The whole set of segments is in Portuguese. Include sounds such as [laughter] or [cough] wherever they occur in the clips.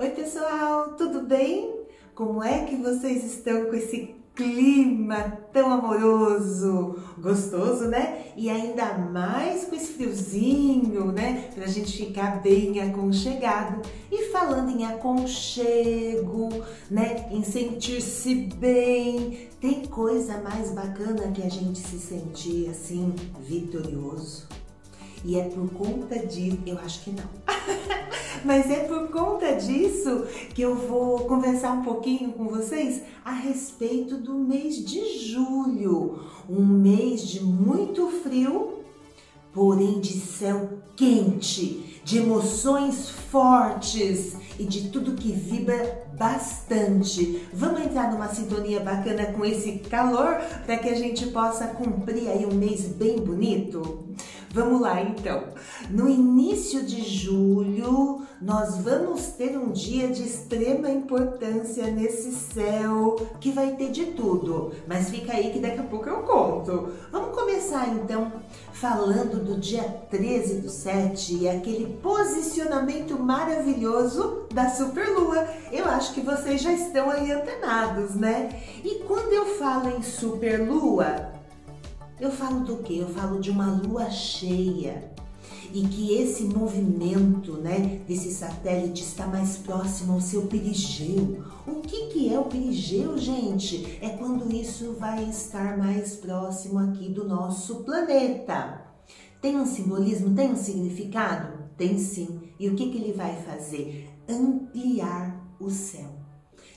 Oi pessoal, tudo bem? Como é que vocês estão com esse clima tão amoroso, gostoso, né? E ainda mais com esse friozinho, né? Pra gente ficar bem aconchegado. E falando em aconchego, né? Em sentir-se bem, tem coisa mais bacana que a gente se sentir assim, vitorioso. E é por conta disso, eu acho que não. [laughs] Mas é por conta disso que eu vou conversar um pouquinho com vocês a respeito do mês de julho, um mês de muito frio, porém de céu quente, de emoções fortes e de tudo que vibra bastante. Vamos entrar numa sintonia bacana com esse calor para que a gente possa cumprir aí um mês bem bonito? Vamos lá então. No início de julho, nós vamos ter um dia de extrema importância nesse céu que vai ter de tudo. Mas fica aí que daqui a pouco eu conto. Vamos começar então falando do dia 13 do 7 e aquele posicionamento maravilhoso da superlua. Eu acho que vocês já estão aí antenados, né? E quando eu falo em superlua, eu falo do que? Eu falo de uma lua cheia e que esse movimento, né, desse satélite está mais próximo ao seu perigeu. O que que é o perigeu, gente? É quando isso vai estar mais próximo aqui do nosso planeta. Tem um simbolismo, tem um significado? Tem sim. E o que que ele vai fazer? Ampliar o céu.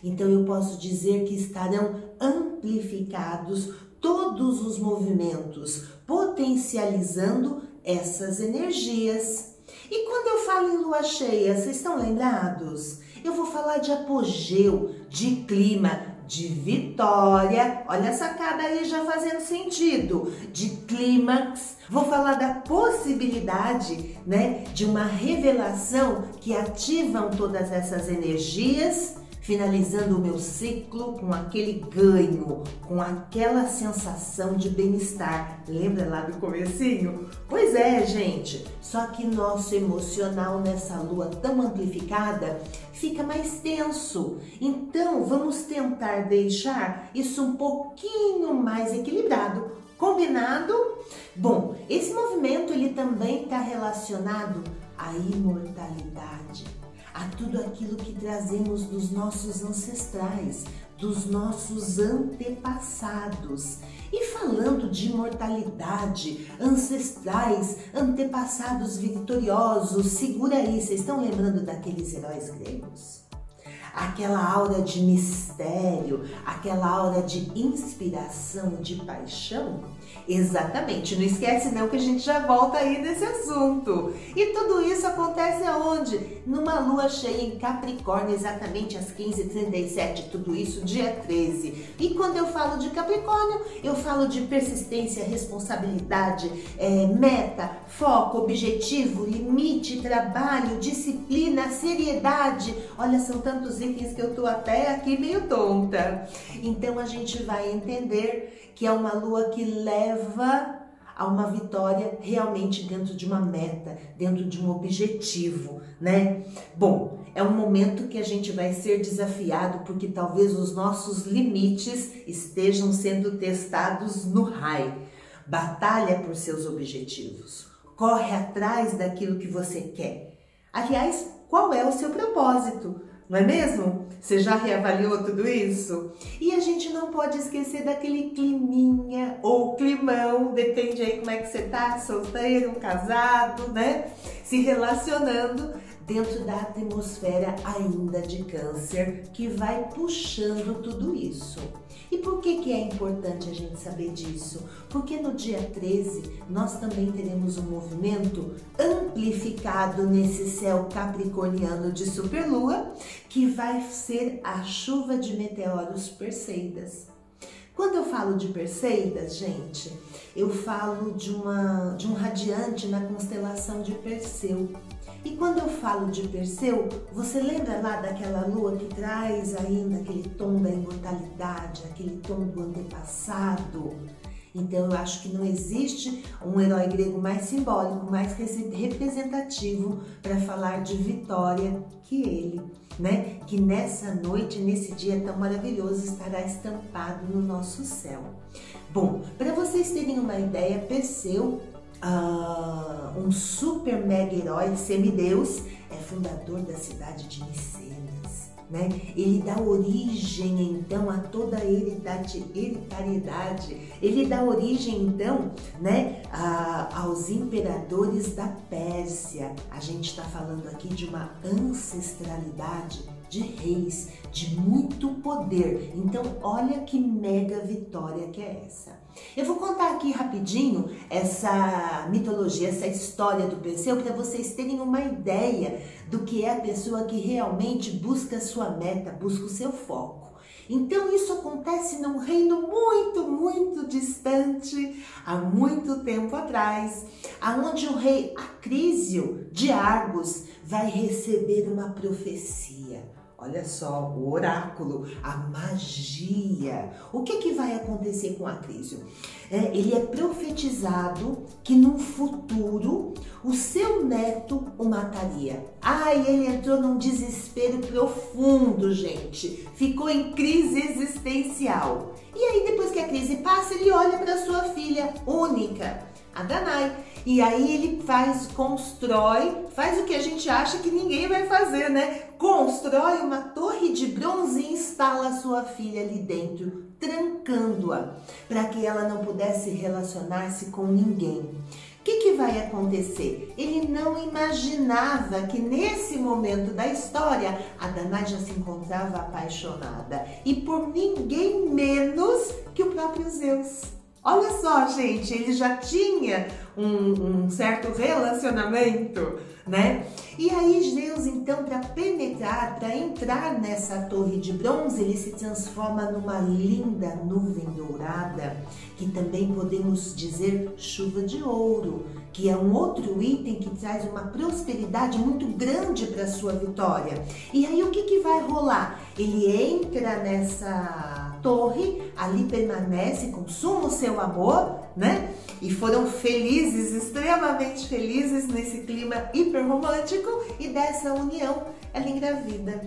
Então eu posso dizer que estarão amplificados todos os movimentos, potencializando essas energias. E quando eu falo em lua cheia, vocês estão lembrados? Eu vou falar de apogeu, de clima, de vitória. Olha essa sacada aí já fazendo sentido. De clímax. Vou falar da possibilidade, né, de uma revelação que ativam todas essas energias finalizando o meu ciclo com aquele ganho, com aquela sensação de bem-estar. Lembra lá do comecinho? Pois é, gente. Só que nosso emocional nessa lua tão amplificada fica mais tenso. Então, vamos tentar deixar isso um pouquinho mais equilibrado. Combinado? Bom, esse movimento ele também está relacionado à imortalidade a tudo aquilo que trazemos dos nossos ancestrais, dos nossos antepassados. E falando de imortalidade, ancestrais, antepassados vitoriosos, segura aí, vocês estão lembrando daqueles heróis gregos? Aquela aura de mistério, aquela aura de inspiração, de paixão? Exatamente, não esquece não que a gente já volta aí nesse assunto. E tudo isso acontece aonde? Numa lua cheia em Capricórnio, exatamente às 15h37, tudo isso dia 13. E quando eu falo de Capricórnio, eu falo de persistência, responsabilidade, é, meta, foco, objetivo, limite, trabalho, disciplina, seriedade. Olha, são tantos itens que eu tô até aqui meio tonta. Então a gente vai entender que é uma lua que leva leva a uma vitória realmente dentro de uma meta, dentro de um objetivo, né? Bom, é um momento que a gente vai ser desafiado porque talvez os nossos limites estejam sendo testados no raio. Batalha por seus objetivos. Corre atrás daquilo que você quer. Aliás, qual é o seu propósito? Não é mesmo? Você já reavaliou tudo isso? E a gente não pode esquecer daquele climinha ou climão, depende aí como é que você tá, solteiro, casado, né? Se relacionando dentro da atmosfera ainda de câncer que vai puxando tudo isso. E por que, que é importante a gente saber disso? Porque no dia 13 nós também teremos um movimento amplificado nesse céu capricorniano de superlua que vai ser a chuva de meteoros Perseidas. Quando eu falo de Perseidas, gente, eu falo de, uma, de um radiante na constelação de Perseu. E quando eu falo de Perseu, você lembra lá daquela lua que traz ainda aquele tom da imortalidade, aquele tom do antepassado? Então eu acho que não existe um herói grego mais simbólico, mais representativo para falar de vitória que ele, né? Que nessa noite, nesse dia tão maravilhoso, estará estampado no nosso céu. Bom, para vocês terem uma ideia, Perseu, uh, um super mega herói, semideus, é fundador da cidade de Niceu né? Ele dá origem então a toda a hereditariedade. Ele dá origem então, né, a, aos imperadores da Pérsia. A gente está falando aqui de uma ancestralidade de reis, de muito poder. Então, olha que mega vitória que é essa. Eu vou contar aqui rapidinho essa mitologia, essa história do Perseu para vocês terem uma ideia do que é a pessoa que realmente busca a sua meta, busca o seu foco. Então isso acontece num reino muito, muito distante, há muito tempo atrás, aonde o rei Acrísio de Argos vai receber uma profecia Olha só, o oráculo, a magia. O que, que vai acontecer com Acrísio? É, ele é profetizado que no futuro o seu neto o mataria. Ai, ele entrou num desespero profundo, gente. Ficou em crise existencial. E aí, depois que a crise passa, ele olha para sua filha única, a Danai e aí ele faz, constrói, faz o que a gente acha que ninguém vai fazer, né? Constrói uma torre de bronze e instala sua filha ali dentro, trancando-a, para que ela não pudesse relacionar-se com ninguém. O que, que, vai acontecer? Ele não imaginava que nesse momento da história a Danai já se encontrava apaixonada e por ninguém menos que o próprio Zeus. Olha só, gente, ele já tinha um, um certo relacionamento, né? E aí Deus, então, para penetrar, para entrar nessa torre de bronze, ele se transforma numa linda nuvem dourada, que também podemos dizer chuva de ouro, que é um outro item que traz uma prosperidade muito grande para sua vitória. E aí o que, que vai rolar? Ele entra nessa torre, ali permanece, consuma o seu amor, né? E foram felizes, extremamente felizes nesse clima hiper romântico e dessa união ela engravida.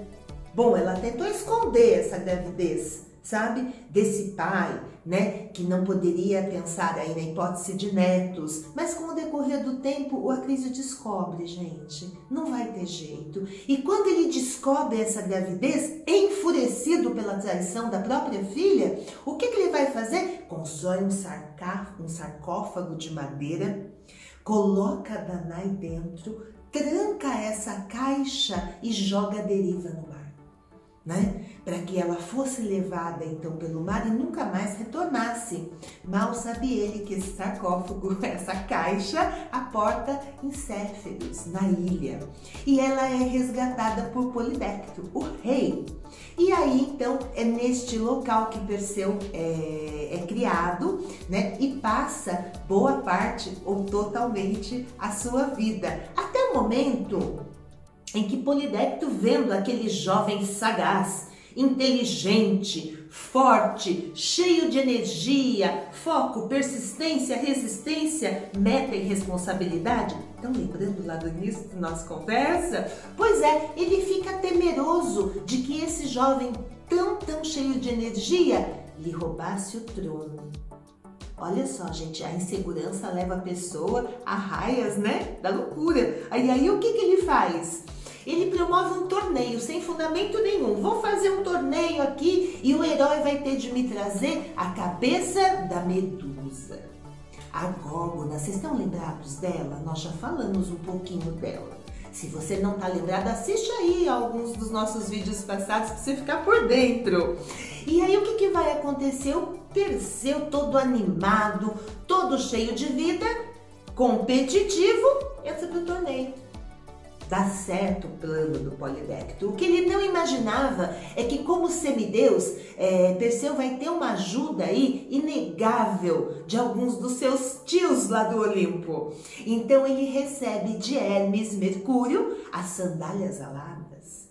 Bom, ela tentou esconder essa gravidez, sabe? Desse pai, né? Que não poderia pensar aí na hipótese de netos. Mas com o decorrer do tempo, o Acrísio descobre, gente. Não vai ter jeito. E quando ele descobre essa gravidez, enfurecido pela traição da própria filha, o que, que ele vai fazer? Constrói um, um sarcófago de madeira, coloca Danai dentro, tranca essa caixa e joga a deriva no mar né? Para que ela fosse levada então pelo mar e nunca mais retornasse. Mal sabe ele que esse sarcófago, [laughs] essa caixa, aporta em Céfiros, na ilha. E ela é resgatada por Polidecto, o rei. E aí então é neste local que Perseu é, é criado, né? E passa boa parte ou totalmente a sua vida. Até o momento em que Polidecto, vendo aquele jovem sagaz, inteligente, forte, cheio de energia, foco, persistência, resistência, meta e responsabilidade. Estão lembrando lá do início da nossa conversa? Pois é, ele fica temeroso de que esse jovem tão, tão cheio de energia lhe roubasse o trono. Olha só, gente, a insegurança leva a pessoa a raias, né? Da loucura. Aí, aí o que, que ele faz? Ele promove um torneio sem fundamento nenhum. Vou fazer um torneio aqui e o herói vai ter de me trazer a cabeça da medusa. A Górgona, vocês estão lembrados dela? Nós já falamos um pouquinho dela. Se você não está lembrado, assiste aí alguns dos nossos vídeos passados para você ficar por dentro. E aí o que, que vai acontecer? O Perseu todo animado, todo cheio de vida, competitivo, entra pro torneio dá certo o plano do Polidecto. O que ele não imaginava é que, como semideus, é, Perseu vai ter uma ajuda aí inegável de alguns dos seus tios lá do Olimpo. Então ele recebe de Hermes Mercúrio as sandálias aladas.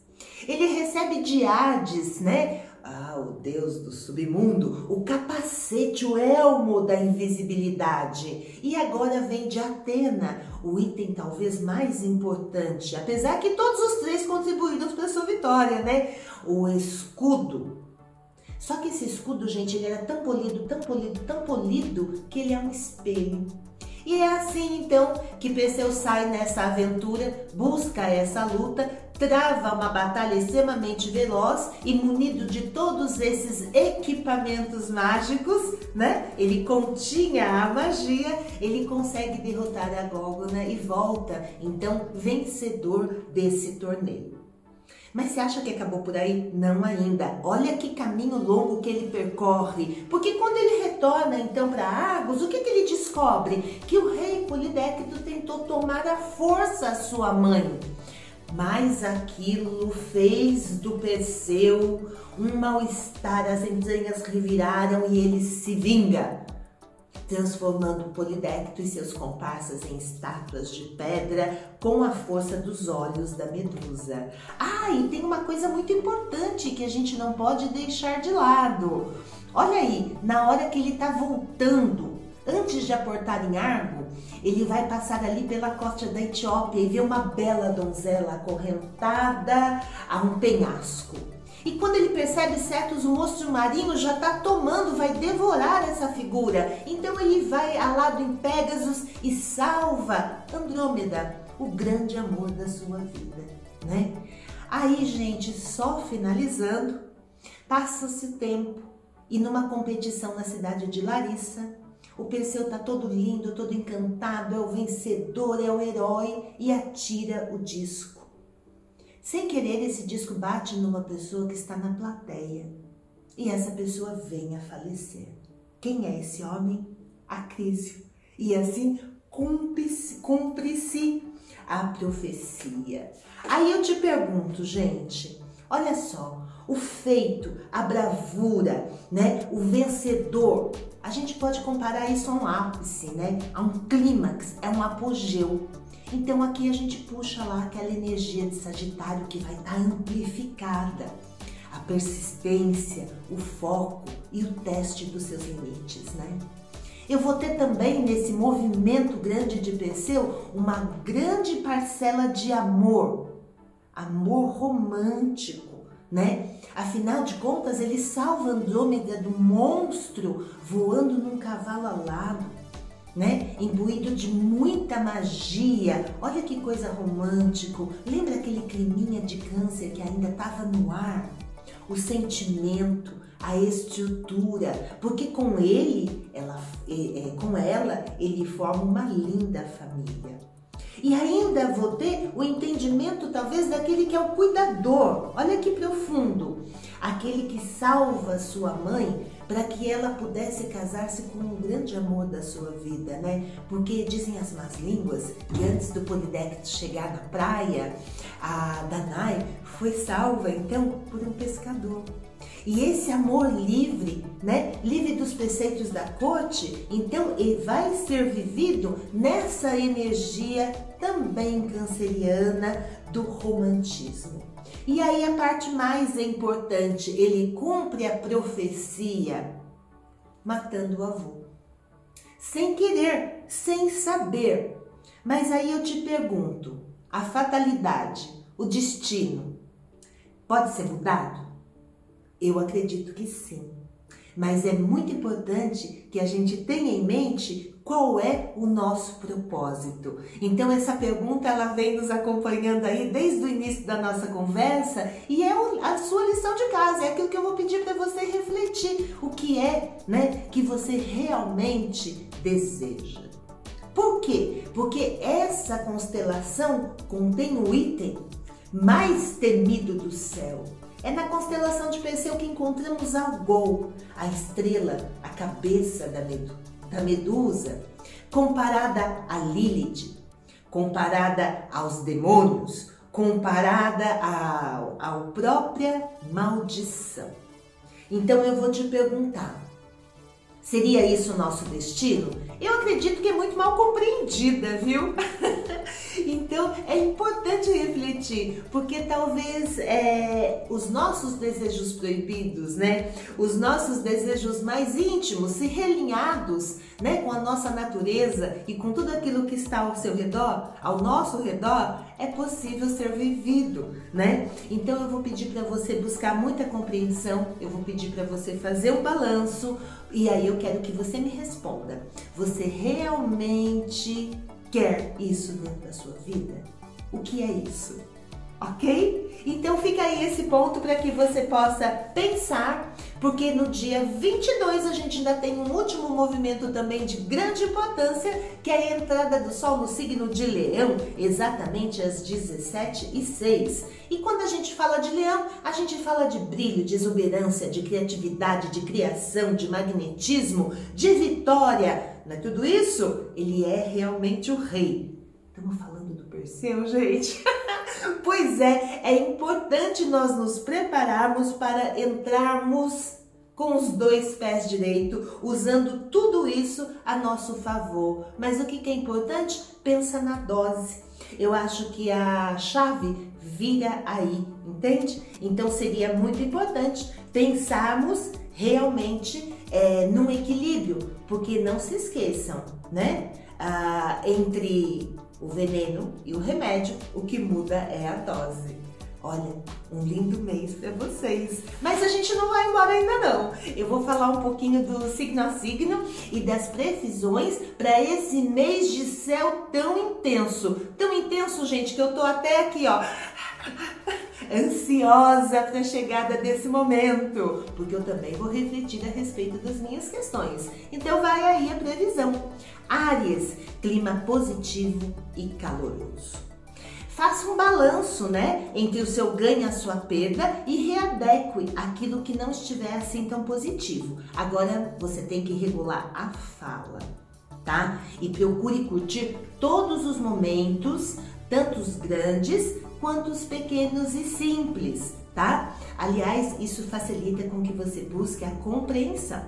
Ele recebe de Hades, né? Ah, o deus do submundo, o capacete, o elmo da invisibilidade. E agora vem de Atena, o item talvez mais importante, apesar que todos os três contribuíram para sua vitória, né? O escudo. Só que esse escudo, gente, ele era tão polido, tão polido, tão polido, que ele é um espelho. E é assim então que Perseu sai nessa aventura, busca essa luta, trava uma batalha extremamente veloz e munido de todos esses equipamentos mágicos, né? Ele continha a magia, ele consegue derrotar a Górgona e volta então vencedor desse torneio. Mas você acha que acabou por aí? Não ainda. Olha que caminho longo que ele percorre. Porque quando ele retorna então para Argos, o que, que ele descobre? Que o rei Polidecto tentou tomar à força a sua mãe. Mas aquilo fez do Perseu um mal-estar, as entranhas reviraram e ele se vinga transformando Polidecto e seus comparsas em estátuas de pedra com a força dos olhos da Medusa. Ah, e tem uma coisa muito importante que a gente não pode deixar de lado. Olha aí, na hora que ele está voltando, antes de aportar em Argo, ele vai passar ali pela costa da Etiópia e vê uma bela donzela acorrentada a um penhasco. E quando ele percebe certos, o monstro marinho já está tomando, vai devorar essa figura. Então ele vai ao lado em Pégasus e salva Andrômeda, o grande amor da sua vida, né? Aí, gente, só finalizando, passa-se tempo e numa competição na cidade de Larissa, o Perseu tá todo lindo, todo encantado, é o vencedor, é o herói e atira o disco. Sem querer, esse disco bate numa pessoa que está na plateia e essa pessoa vem a falecer. Quem é esse homem? Acrísio. E assim cumpre-se cumpre a profecia. Aí eu te pergunto, gente, olha só, o feito, a bravura, né, o vencedor, a gente pode comparar isso a um ápice, né, a um clímax, é um apogeu. Então aqui a gente puxa lá aquela energia de Sagitário que vai estar tá amplificada. A persistência, o foco e o teste dos seus limites, né? Eu vou ter também nesse movimento grande de Perseu uma grande parcela de amor, amor romântico, né? Afinal de contas, ele salva Andrômeda do monstro voando num cavalo alado né? Imbuído de muita magia. Olha que coisa romântico. Lembra aquele climinha de câncer que ainda estava no ar? O sentimento, a estrutura, porque com ele, ela, com ela, ele forma uma linda família. E ainda vou ter o entendimento, talvez, daquele que é o cuidador. Olha que profundo. Aquele que salva sua mãe para que ela pudesse casar-se com o grande amor da sua vida, né? Porque dizem as más línguas que antes do Polidectes chegar na praia, a Danai foi salva então por um pescador. E esse amor livre, né, livre dos preceitos da corte, então ele vai ser vivido nessa energia também canceriana do romantismo. E aí a parte mais importante, ele cumpre a profecia matando o avô. Sem querer, sem saber. Mas aí eu te pergunto, a fatalidade, o destino, pode ser mudado? Eu acredito que sim. Mas é muito importante que a gente tenha em mente qual é o nosso propósito? Então essa pergunta ela vem nos acompanhando aí desde o início da nossa conversa e é a sua lição de casa, é aquilo que eu vou pedir para você refletir, o que é, né, que você realmente deseja. Por quê? Porque essa constelação contém o item mais temido do céu. É na constelação de Perseu que encontramos Algol, a estrela, a cabeça da Medusa da Medusa, comparada a Lilith, comparada aos demônios, comparada ao própria maldição. Então eu vou te perguntar: Seria isso o nosso destino? Eu acredito que é muito mal compreendida, viu? [laughs] então é importante refletir, porque talvez é, os nossos desejos proibidos, né? Os nossos desejos mais íntimos, se realinhados, né, com a nossa natureza e com tudo aquilo que está ao seu redor, ao nosso redor, é possível ser vivido, né? Então eu vou pedir para você buscar muita compreensão, eu vou pedir para você fazer um balanço e aí eu quero que você me responda. Você realmente quer isso dentro da sua vida? O que é isso? ok? Então fica aí esse ponto para que você possa pensar, porque no dia 22 a gente ainda tem um último movimento também de grande importância, que é a entrada do Sol no signo de Leão, exatamente às 17 e 6. E quando a gente fala de Leão, a gente fala de brilho, de exuberância, de criatividade, de criação, de magnetismo, de vitória. Não é tudo isso? Ele é realmente o rei. Estamos falando do Perseu, gente? [laughs] Pois é, é importante nós nos prepararmos para entrarmos com os dois pés direito, usando tudo isso a nosso favor. Mas o que é importante? Pensa na dose. Eu acho que a chave vira aí, entende? Então seria muito importante pensarmos realmente é, num equilíbrio, porque não se esqueçam, né? Ah, entre o veneno e o remédio, o que muda é a dose. Olha, um lindo mês para vocês. Mas a gente não vai embora ainda não. Eu vou falar um pouquinho do signo a signo e das previsões para esse mês de céu tão intenso. Tão intenso, gente, que eu tô até aqui, ó, ansiosa para a chegada desse momento, porque eu também vou refletir a respeito das minhas questões. Então vai aí a previsão. Áries, clima positivo e caloroso. Faça um balanço, né, entre o seu ganho e a sua perda e readeque aquilo que não estiver assim tão positivo. Agora você tem que regular a fala, tá? E procure curtir todos os momentos, tanto os grandes quanto os pequenos e simples, tá? Aliás, isso facilita com que você busque a compreensão.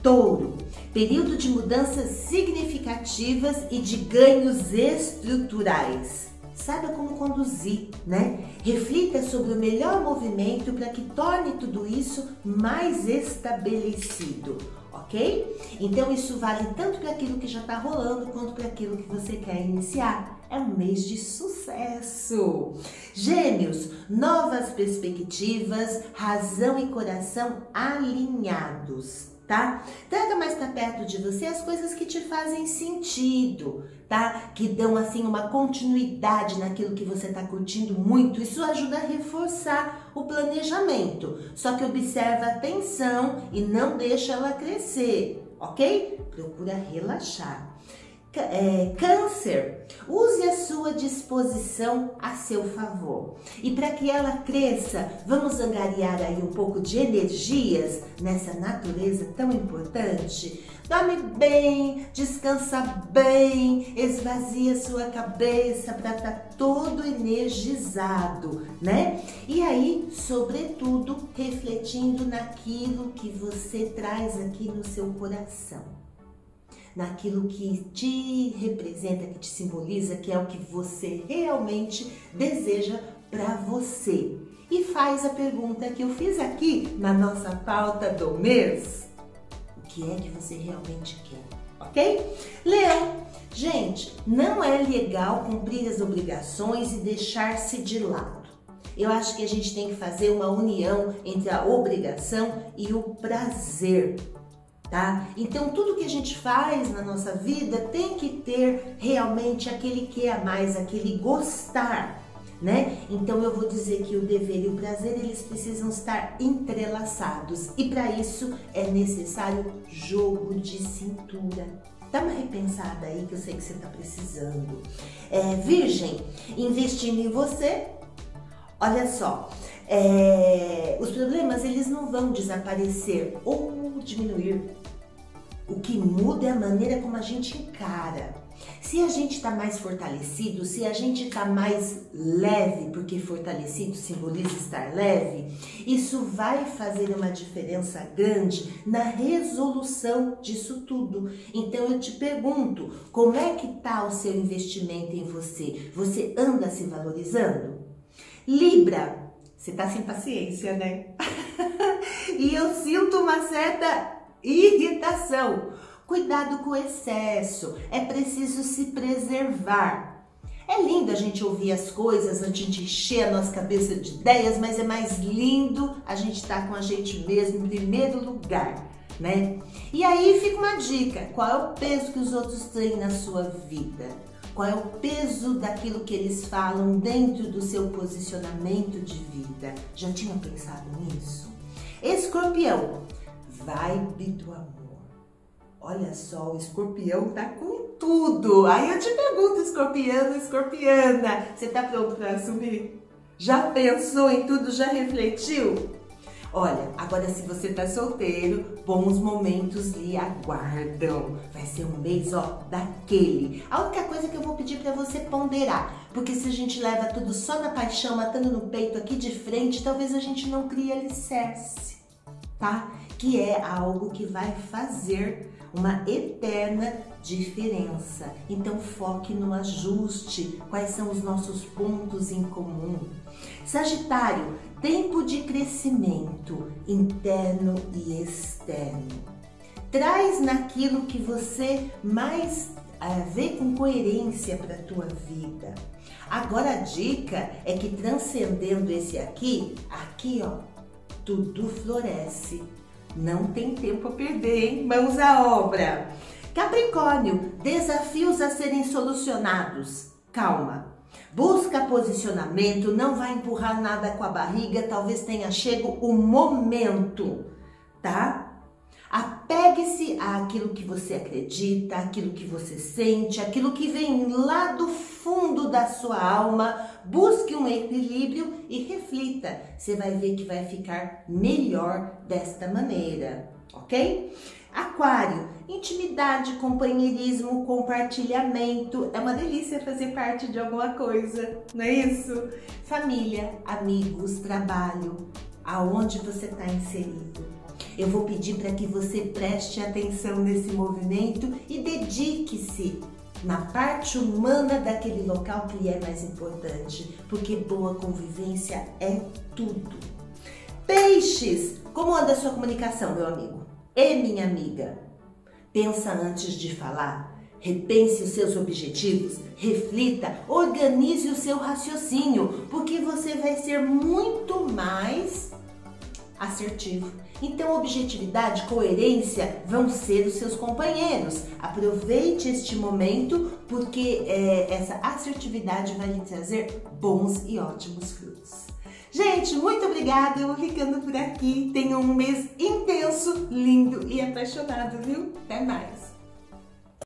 Touro, período de mudanças significativas e de ganhos estruturais. Saiba como conduzir, né? Reflita sobre o melhor movimento para que torne tudo isso mais estabelecido, ok? Então isso vale tanto para aquilo que já está rolando quanto para aquilo que você quer iniciar. É um mês de sucesso. Gêmeos, novas perspectivas, razão e coração alinhados tá? Traga mais para perto de você as coisas que te fazem sentido, tá? Que dão assim uma continuidade naquilo que você está curtindo muito. Isso ajuda a reforçar o planejamento. Só que observa a tensão e não deixa ela crescer, ok? Procura relaxar. É, câncer, use a sua disposição a seu favor. E para que ela cresça, vamos angariar aí um pouco de energias nessa natureza tão importante. Dorme bem, descansa bem, esvazia sua cabeça para estar tá todo energizado, né? E aí, sobretudo, refletindo naquilo que você traz aqui no seu coração naquilo que te representa, que te simboliza, que é o que você realmente deseja para você. E faz a pergunta que eu fiz aqui na nossa pauta do mês: o que é que você realmente quer? Ok? Leão, gente, não é legal cumprir as obrigações e deixar-se de lado. Eu acho que a gente tem que fazer uma união entre a obrigação e o prazer tá? Então tudo que a gente faz na nossa vida tem que ter realmente aquele que é a mais, aquele gostar, né? Então eu vou dizer que o dever e o prazer eles precisam estar entrelaçados e para isso é necessário jogo de cintura. Dá uma repensada aí que eu sei que você está precisando. É, virgem, investindo em você, olha só, é, os problemas eles não vão desaparecer ou diminuir. O que muda é a maneira como a gente encara. Se a gente está mais fortalecido, se a gente está mais leve, porque fortalecido simboliza estar leve, isso vai fazer uma diferença grande na resolução disso tudo. Então eu te pergunto, como é que está o seu investimento em você? Você anda se valorizando? Libra, você está sem paciência, né? [laughs] e eu sinto uma certa irritação. Cuidado com o excesso, é preciso se preservar. É lindo a gente ouvir as coisas antes de encher a nossa cabeça de ideias, mas é mais lindo a gente estar tá com a gente mesmo em primeiro lugar, né? E aí fica uma dica: qual é o peso que os outros têm na sua vida? Qual é o peso daquilo que eles falam dentro do seu posicionamento de vida? Já tinha pensado nisso? Escorpião, vibe do amor. Olha só, o escorpião tá com tudo. Aí eu te pergunto, escorpiano, escorpiana, você tá pronto para assumir? Já pensou em tudo? Já refletiu? Olha, agora se você tá solteiro, bons momentos lhe aguardam. Vai ser um mês, ó, daquele. A única coisa que eu vou pedir para você ponderar, porque se a gente leva tudo só na paixão, matando no peito aqui de frente, talvez a gente não crie alicerce, tá? Que é algo que vai fazer uma eterna diferença. Então foque no ajuste, quais são os nossos pontos em comum. Sagitário, tempo de crescimento interno e externo. Traz naquilo que você mais uh, vê com coerência para a tua vida. Agora a dica é que transcendendo esse aqui, aqui ó, tudo floresce não tem tempo a perder, hein? Mãos à obra. Capricórnio, desafios a serem solucionados. Calma. Busca posicionamento, não vai empurrar nada com a barriga, talvez tenha chego o momento, tá? Apegue-se àquilo que você acredita, àquilo que você sente, aquilo que vem lá do fundo da sua alma. Busque um equilíbrio e reflita. Você vai ver que vai ficar melhor desta maneira, ok? Aquário, intimidade, companheirismo, compartilhamento. É uma delícia fazer parte de alguma coisa, não é isso? Família, amigos, trabalho, aonde você está inserido. Eu vou pedir para que você preste atenção nesse movimento e dedique-se na parte humana daquele local que lhe é mais importante, porque boa convivência é tudo. Peixes, como anda a sua comunicação, meu amigo? E minha amiga? Pensa antes de falar. Repense os seus objetivos, reflita, organize o seu raciocínio, porque você vai ser muito mais assertivo. Então, objetividade, coerência vão ser os seus companheiros. Aproveite este momento porque é, essa assertividade vai lhe trazer bons e ótimos frutos. Gente, muito obrigada. Eu vou ficando por aqui. Tenham um mês intenso, lindo e apaixonado, viu? Até mais.